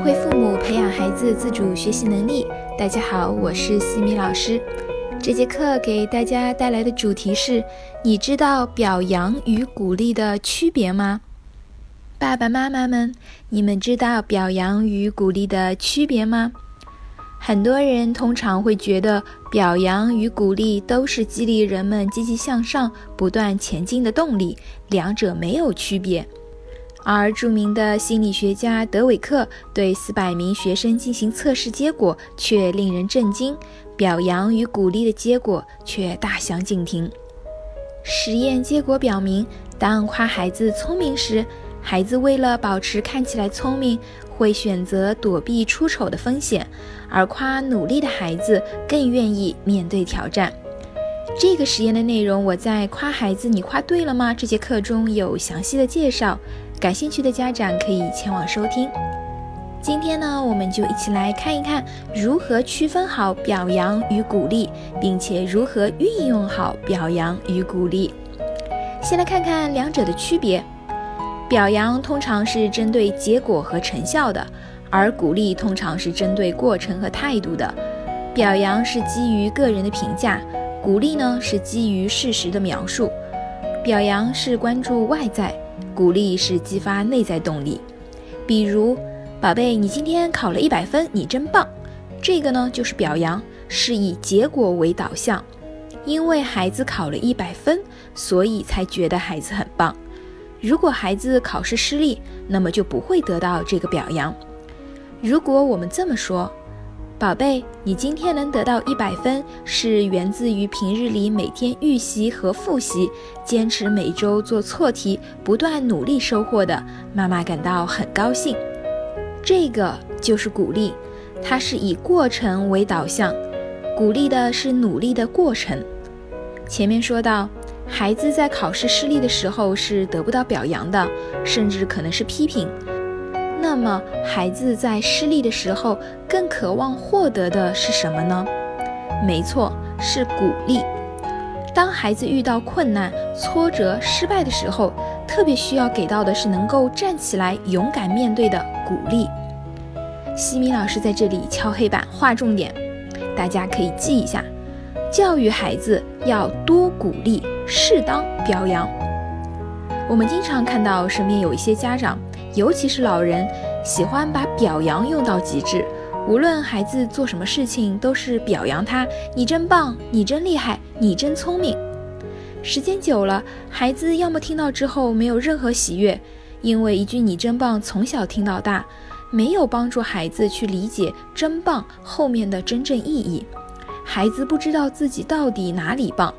智慧父母培养孩子自主学习能力。大家好，我是西米老师。这节课给大家带来的主题是：你知道表扬与鼓励的区别吗？爸爸妈妈们，你们知道表扬与鼓励的区别吗？很多人通常会觉得表扬与鼓励都是激励人们积极向上、不断前进的动力，两者没有区别。而著名的心理学家德韦克对四百名学生进行测试，结果却令人震惊，表扬与鼓励的结果却大相径庭。实验结果表明，当夸孩子聪明时，孩子为了保持看起来聪明，会选择躲避出丑的风险；而夸努力的孩子更愿意面对挑战。这个实验的内容，我在《夸孩子，你夸对了吗》这节课中有详细的介绍。感兴趣的家长可以前往收听。今天呢，我们就一起来看一看如何区分好表扬与鼓励，并且如何运用好表扬与鼓励。先来看看两者的区别。表扬通常是针对结果和成效的，而鼓励通常是针对过程和态度的。表扬是基于个人的评价，鼓励呢是基于事实的描述。表扬是关注外在。鼓励是激发内在动力，比如，宝贝，你今天考了一百分，你真棒。这个呢就是表扬，是以结果为导向，因为孩子考了一百分，所以才觉得孩子很棒。如果孩子考试失利，那么就不会得到这个表扬。如果我们这么说。宝贝，你今天能得到一百分，是源自于平日里每天预习和复习，坚持每周做错题，不断努力收获的。妈妈感到很高兴。这个就是鼓励，它是以过程为导向，鼓励的是努力的过程。前面说到，孩子在考试失利的时候是得不到表扬的，甚至可能是批评。那么，孩子在失利的时候更渴望获得的是什么呢？没错，是鼓励。当孩子遇到困难、挫折、失败的时候，特别需要给到的是能够站起来、勇敢面对的鼓励。西米老师在这里敲黑板、划重点，大家可以记一下：教育孩子要多鼓励，适当表扬。我们经常看到身边有一些家长。尤其是老人喜欢把表扬用到极致，无论孩子做什么事情，都是表扬他：“你真棒，你真厉害，你真聪明。”时间久了，孩子要么听到之后没有任何喜悦，因为一句“你真棒”从小听到大，没有帮助孩子去理解“真棒”后面的真正意义，孩子不知道自己到底哪里棒；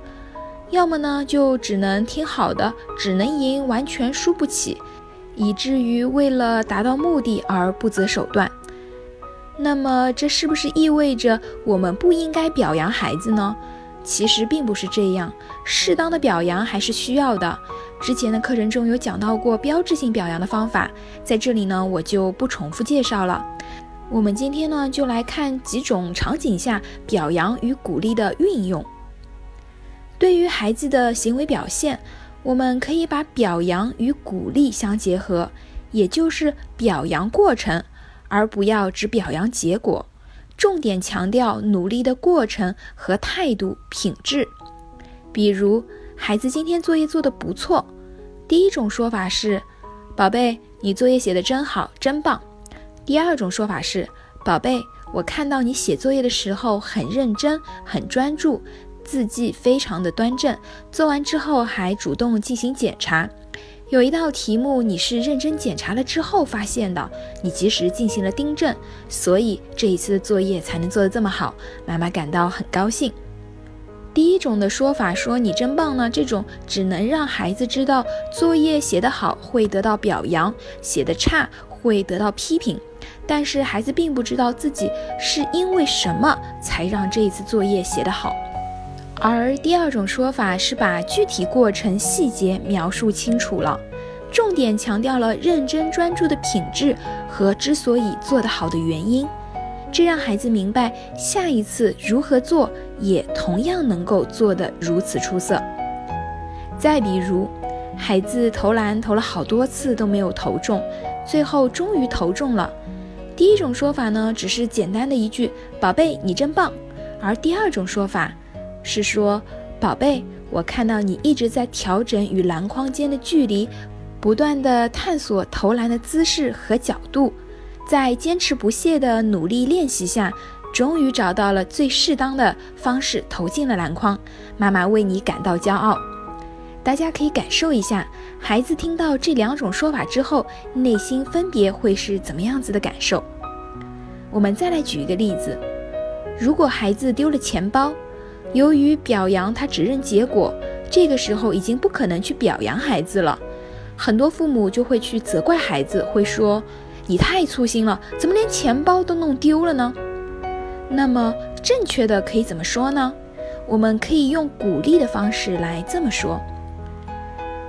要么呢，就只能听好的，只能赢，完全输不起。以至于为了达到目的而不择手段，那么这是不是意味着我们不应该表扬孩子呢？其实并不是这样，适当的表扬还是需要的。之前的课程中有讲到过标志性表扬的方法，在这里呢我就不重复介绍了。我们今天呢就来看几种场景下表扬与鼓励的运用。对于孩子的行为表现。我们可以把表扬与鼓励相结合，也就是表扬过程，而不要只表扬结果，重点强调努力的过程和态度品质。比如，孩子今天作业做得不错，第一种说法是：“宝贝，你作业写得真好，真棒。”第二种说法是：“宝贝，我看到你写作业的时候很认真，很专注。”字迹非常的端正，做完之后还主动进行检查。有一道题目你是认真检查了之后发现的，你及时进行了订正，所以这一次的作业才能做得这么好，妈妈感到很高兴。第一种的说法说你真棒呢，这种只能让孩子知道作业写得好会得到表扬，写得差会得到批评，但是孩子并不知道自己是因为什么才让这一次作业写得好。而第二种说法是把具体过程细节描述清楚了，重点强调了认真专注的品质和之所以做得好的原因，这让孩子明白下一次如何做也同样能够做得如此出色。再比如，孩子投篮投了好多次都没有投中，最后终于投中了。第一种说法呢，只是简单的一句“宝贝，你真棒”，而第二种说法是说“宝贝，我看到你一直在调整与篮筐间的距离，不断的探索投篮的姿势和角度，在坚持不懈的努力练习下，终于找到了最适当的方式投进了篮筐。妈妈为你感到骄傲。”大家可以感受一下，孩子听到这两种说法之后，内心分别会是怎么样子的感受。我们再来举一个例子：如果孩子丢了钱包，由于表扬他只认结果，这个时候已经不可能去表扬孩子了，很多父母就会去责怪孩子，会说：“你太粗心了，怎么连钱包都弄丢了呢？”那么正确的可以怎么说呢？我们可以用鼓励的方式来这么说。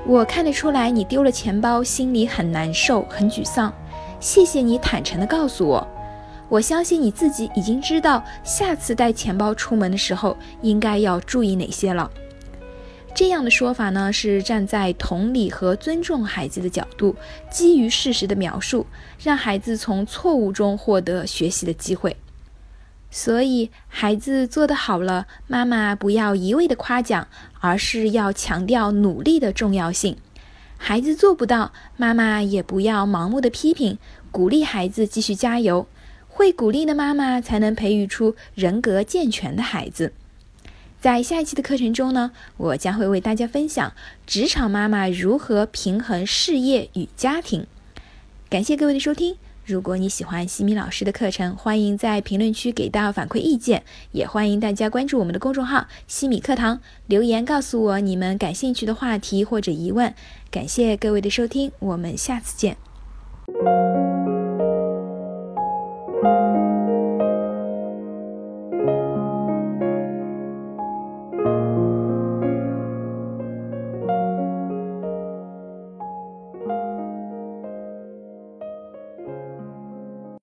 我看得出来，你丢了钱包，心里很难受，很沮丧。谢谢你坦诚地告诉我，我相信你自己已经知道，下次带钱包出门的时候应该要注意哪些了。这样的说法呢，是站在同理和尊重孩子的角度，基于事实的描述，让孩子从错误中获得学习的机会。所以，孩子做得好了，妈妈不要一味的夸奖，而是要强调努力的重要性。孩子做不到，妈妈也不要盲目的批评，鼓励孩子继续加油。会鼓励的妈妈，才能培育出人格健全的孩子。在下一期的课程中呢，我将会为大家分享职场妈妈如何平衡事业与家庭。感谢各位的收听。如果你喜欢西米老师的课程，欢迎在评论区给到反馈意见，也欢迎大家关注我们的公众号“西米课堂”，留言告诉我你们感兴趣的话题或者疑问。感谢各位的收听，我们下次见。